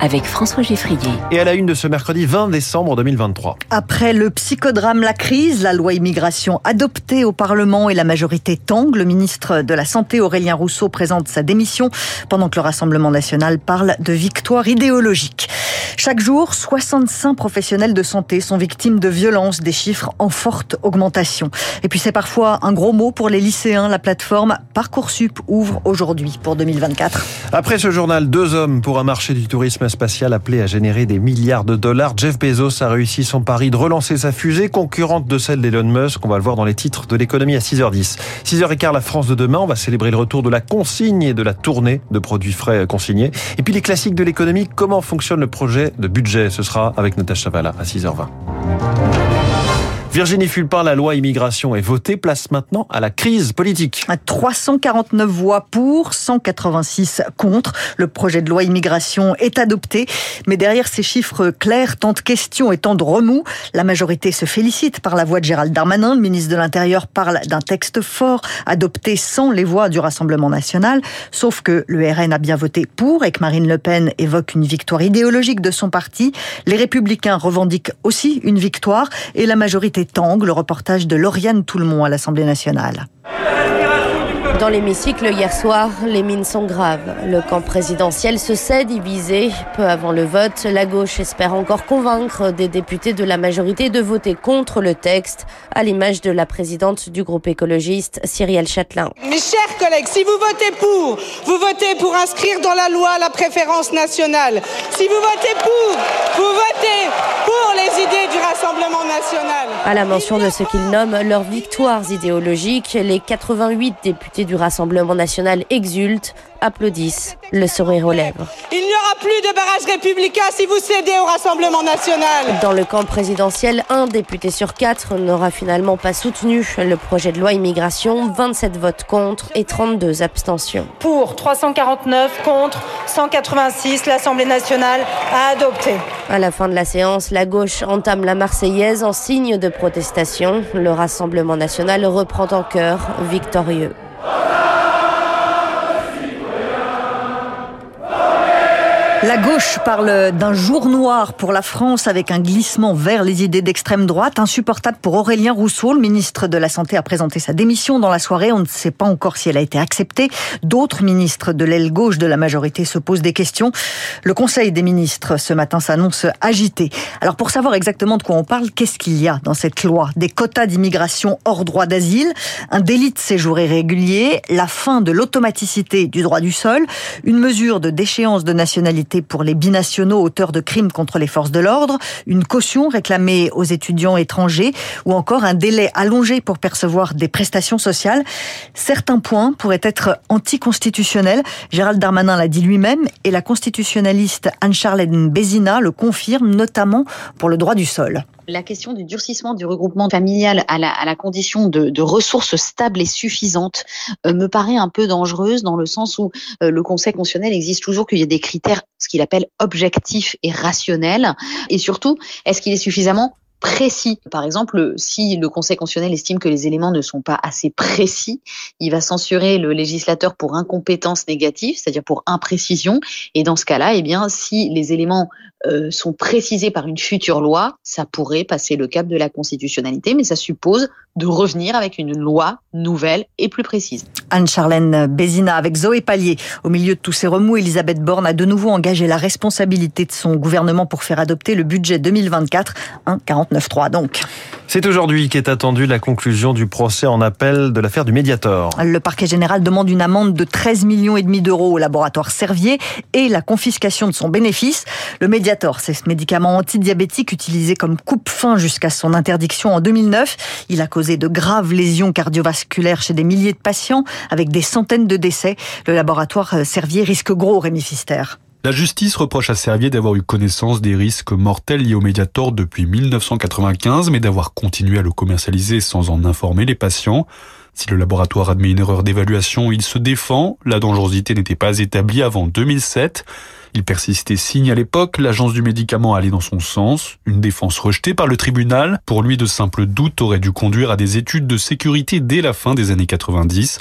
avec François Geffrier. Et à la une de ce mercredi 20 décembre 2023. Après le psychodrame La Crise, la loi immigration adoptée au Parlement et la majorité tangue, le ministre de la Santé Aurélien Rousseau présente sa démission pendant que le Rassemblement national parle de victoire idéologique. Chaque jour, 65 professionnels de santé sont victimes de violences, des chiffres en forte augmentation. Et puis c'est parfois un gros mot pour les lycéens. La plateforme Parcoursup ouvre aujourd'hui pour 2024. Après ce journal, deux hommes pour un marché du tourisme spatial appelé à générer des milliards de dollars. Jeff Bezos a réussi son pari de relancer sa fusée concurrente de celle d'Elon Musk. On va le voir dans les titres de l'économie à 6h10. 6h15, la France de demain. On va célébrer le retour de la consigne et de la tournée de produits frais consignés. Et puis les classiques de l'économie. Comment fonctionne le projet de budget? Ce sera avec Natacha Chavala à 6h20. Virginie Fulpin, la loi immigration est votée, place maintenant à la crise politique. 349 voix pour, 186 contre. Le projet de loi immigration est adopté, mais derrière ces chiffres clairs, tant de questions et tant de remous, la majorité se félicite par la voix de Gérald Darmanin. Le ministre de l'Intérieur parle d'un texte fort, adopté sans les voix du Rassemblement national, sauf que le RN a bien voté pour et que Marine Le Pen évoque une victoire idéologique de son parti. Les Républicains revendiquent aussi une victoire et la majorité Tangue, le reportage de Lauriane Toulmont à l'Assemblée nationale. Dans l'hémicycle hier soir, les mines sont graves. Le camp présidentiel se sait divisé. Peu avant le vote, la gauche espère encore convaincre des députés de la majorité de voter contre le texte, à l'image de la présidente du groupe écologiste, Cyrielle Châtelain. Mes chers collègues, si vous votez pour, vous votez pour inscrire dans la loi la préférence nationale. Si vous votez pour, vous votez pour À la mention de ce qu'ils nomment leurs victoires idéologiques, les 88 députés du Rassemblement national exultent, applaudissent, le sourire aux lèvres. Il n'y aura plus de barrage républicain si vous cédez au Rassemblement national. Dans le camp présidentiel, un député sur quatre n'aura finalement pas soutenu le projet de loi immigration, 27 votes contre et 32 abstentions. Pour 349 contre 186, l'Assemblée nationale a adopté. À la fin de la séance, la gauche entame la Marseillaise en signe de protestation. Le Rassemblement national reprend en chœur victorieux. La gauche parle d'un jour noir pour la France avec un glissement vers les idées d'extrême droite, insupportable pour Aurélien Rousseau. Le ministre de la Santé a présenté sa démission dans la soirée. On ne sait pas encore si elle a été acceptée. D'autres ministres de l'aile gauche de la majorité se posent des questions. Le Conseil des ministres ce matin s'annonce agité. Alors pour savoir exactement de quoi on parle, qu'est-ce qu'il y a dans cette loi? Des quotas d'immigration hors droit d'asile, un délit de séjour irrégulier, la fin de l'automaticité du droit du sol, une mesure de déchéance de nationalité pour les binationaux auteurs de crimes contre les forces de l'ordre, une caution réclamée aux étudiants étrangers ou encore un délai allongé pour percevoir des prestations sociales. Certains points pourraient être anticonstitutionnels. Gérald Darmanin l'a dit lui-même et la constitutionnaliste Anne-Charlène Bézina le confirme notamment pour le droit du sol la question du durcissement du regroupement familial à la, condition de, de, ressources stables et suffisantes euh, me paraît un peu dangereuse dans le sens où euh, le Conseil constitutionnel existe toujours qu'il y a des critères, ce qu'il appelle objectifs et rationnels. Et surtout, est-ce qu'il est suffisamment précis. Par exemple, si le Conseil constitutionnel estime que les éléments ne sont pas assez précis, il va censurer le législateur pour incompétence négative, c'est-à-dire pour imprécision. Et dans ce cas-là, eh bien, si les éléments euh, sont précisés par une future loi, ça pourrait passer le cap de la constitutionnalité, mais ça suppose de revenir avec une loi nouvelle et plus précise. Anne-Charlène Bézina avec Zoé Pallier. Au milieu de tous ces remous, Elisabeth Borne a de nouveau engagé la responsabilité de son gouvernement pour faire adopter le budget 2024, 1,49,3 donc. C'est aujourd'hui qu'est attendue la conclusion du procès en appel de l'affaire du Mediator. Le parquet général demande une amende de 13 millions et demi d'euros au laboratoire Servier et la confiscation de son bénéfice. Le Mediator, c'est ce médicament antidiabétique utilisé comme coupe-fin jusqu'à son interdiction en 2009. Il a causé de graves lésions cardiovasculaires chez des milliers de patients avec des centaines de décès. Le laboratoire Servier risque gros, Rémi Fister. La justice reproche à Servier d'avoir eu connaissance des risques mortels liés au Mediator depuis 1995, mais d'avoir continué à le commercialiser sans en informer les patients. Si le laboratoire admet une erreur d'évaluation, il se défend. La dangerosité n'était pas établie avant 2007. Il persistait signe à l'époque, l'agence du médicament allait dans son sens. Une défense rejetée par le tribunal. Pour lui, de simples doutes auraient dû conduire à des études de sécurité dès la fin des années 90.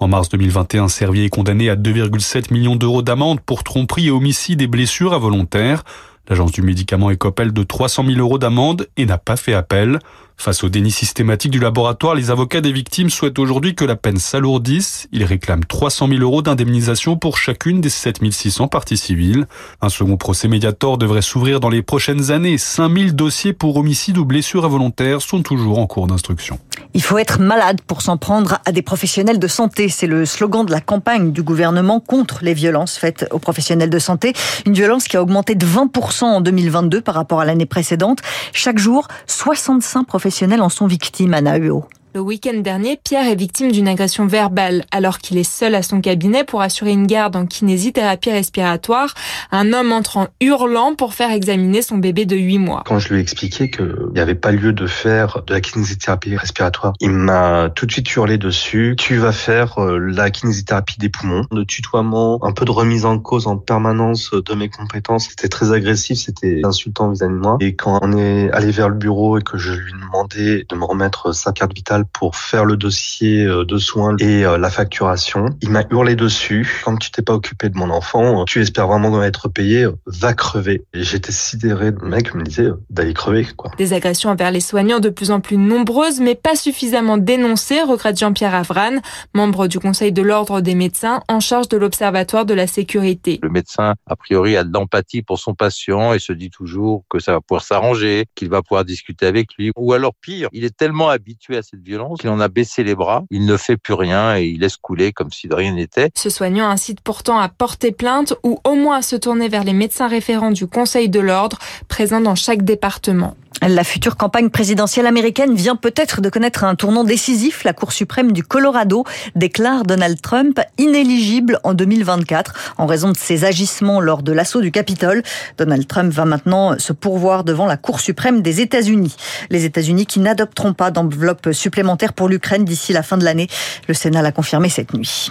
En mars 2021, Servier est condamné à 2,7 millions d'euros d'amende pour tromperie et homicide et blessures involontaires. L'agence du médicament écope de 300 000 euros d'amende et n'a pas fait appel. Face au déni systématique du laboratoire, les avocats des victimes souhaitent aujourd'hui que la peine s'alourdisse. Ils réclament 300 000 euros d'indemnisation pour chacune des 7600 parties civiles. Un second procès médiator devrait s'ouvrir dans les prochaines années. 5000 dossiers pour homicide ou blessures involontaires sont toujours en cours d'instruction. Il faut être malade pour s'en prendre à des professionnels de santé. C'est le slogan de la campagne du gouvernement contre les violences faites aux professionnels de santé. Une violence qui a augmenté de 20% en 2022 par rapport à l'année précédente. Chaque jour, 65 professionnels professionnels en sont victimes, Anna Huot. Le week-end dernier, Pierre est victime d'une agression verbale. Alors qu'il est seul à son cabinet pour assurer une garde en kinésithérapie respiratoire, un homme entre en hurlant pour faire examiner son bébé de 8 mois. Quand je lui ai expliqué qu'il n'y avait pas lieu de faire de la kinésithérapie respiratoire, il m'a tout de suite hurlé dessus. Tu vas faire euh, la kinésithérapie des poumons, de tutoiement, un peu de remise en cause en permanence de mes compétences. C'était très agressif, c'était insultant vis-à-vis de moi. Et quand on est allé vers le bureau et que je lui demandais de me remettre sa carte vitale, pour faire le dossier euh, de soins et euh, la facturation. Il m'a hurlé dessus. Quand tu t'es pas occupé de mon enfant, tu espères vraiment être payé, va crever. Et j'étais sidéré. Le mec me disait d'aller crever, quoi. Des agressions envers les soignants de plus en plus nombreuses, mais pas suffisamment dénoncées, regrette Jean-Pierre Avran, membre du Conseil de l'Ordre des médecins en charge de l'Observatoire de la sécurité. Le médecin, a priori, a de l'empathie pour son patient et se dit toujours que ça va pouvoir s'arranger, qu'il va pouvoir discuter avec lui. Ou alors pire, il est tellement habitué à cette violence, il en a baissé les bras, il ne fait plus rien et il laisse couler comme si de rien n'était. Ce soignant incite pourtant à porter plainte ou au moins à se tourner vers les médecins référents du Conseil de l'ordre présents dans chaque département. La future campagne présidentielle américaine vient peut-être de connaître un tournant décisif. La Cour suprême du Colorado déclare Donald Trump inéligible en 2024 en raison de ses agissements lors de l'assaut du Capitole. Donald Trump va maintenant se pourvoir devant la Cour suprême des États-Unis. Les États-Unis qui n'adopteront pas d'enveloppe supplémentaire pour l'Ukraine d'ici la fin de l'année. Le Sénat l'a confirmé cette nuit.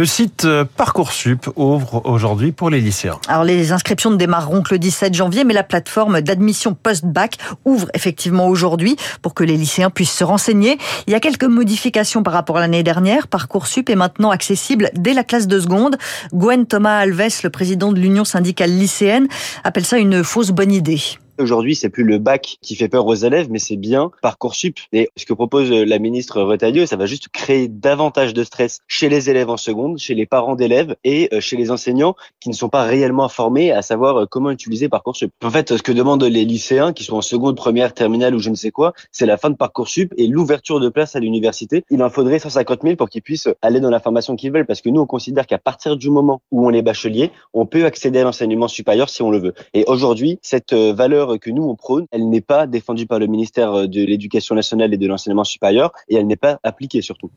Le site euh, Parcoursup ouvre aujourd'hui pour les lycéens. Alors les inscriptions ne démarreront que le 17 janvier, mais la plateforme d'admission post-bac ouvre effectivement aujourd'hui pour que les lycéens puissent se renseigner. Il y a quelques modifications par rapport à l'année dernière. Parcoursup est maintenant accessible dès la classe de seconde. Gwen Thomas Alves, le président de l'Union syndicale lycéenne, appelle ça une fausse bonne idée. Aujourd'hui, c'est plus le bac qui fait peur aux élèves, mais c'est bien Parcoursup. Et ce que propose la ministre Retailleau, ça va juste créer davantage de stress chez les élèves en seconde, chez les parents d'élèves et euh, chez les enseignants qui ne sont pas réellement formés à savoir euh, comment utiliser Parcoursup. En fait, ce que demandent les lycéens qui sont en seconde, première, terminale ou je ne sais quoi, c'est la fin de Parcoursup et l'ouverture de place à l'université. Il en faudrait 150 000 pour qu'ils puissent aller dans la formation qu'ils veulent parce que nous, on considère qu'à partir du moment où on est bachelier, on peut accéder à l'enseignement supérieur si on le veut. Et aujourd'hui, cette euh, valeur que nous on prône, elle n'est pas défendue par le ministère euh, de l'Éducation nationale et de l'enseignement supérieur et elle n'est pas appliquée surtout.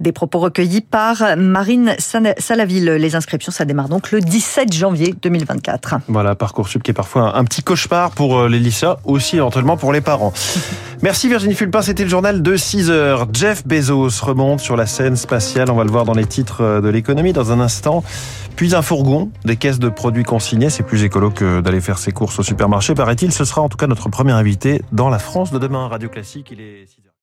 Des propos recueillis par Marine Salaville. Les inscriptions, ça démarre donc le 17 janvier 2024. Voilà, Parcoursup qui est parfois un petit cauchemar pour euh, les lycéens, aussi éventuellement pour les parents. Merci Virginie Fulpin, c'était le journal de 6 heures. Jeff Bezos remonte sur la scène spatiale, on va le voir dans les titres euh, de l'économie dans un instant. Puis un fourgon, des caisses de produits consignés, c'est plus écolo que d'aller faire ses courses au supermarché, paraît-il. Ce sera en tout cas notre premier invité dans la France de demain. Radio Classique, il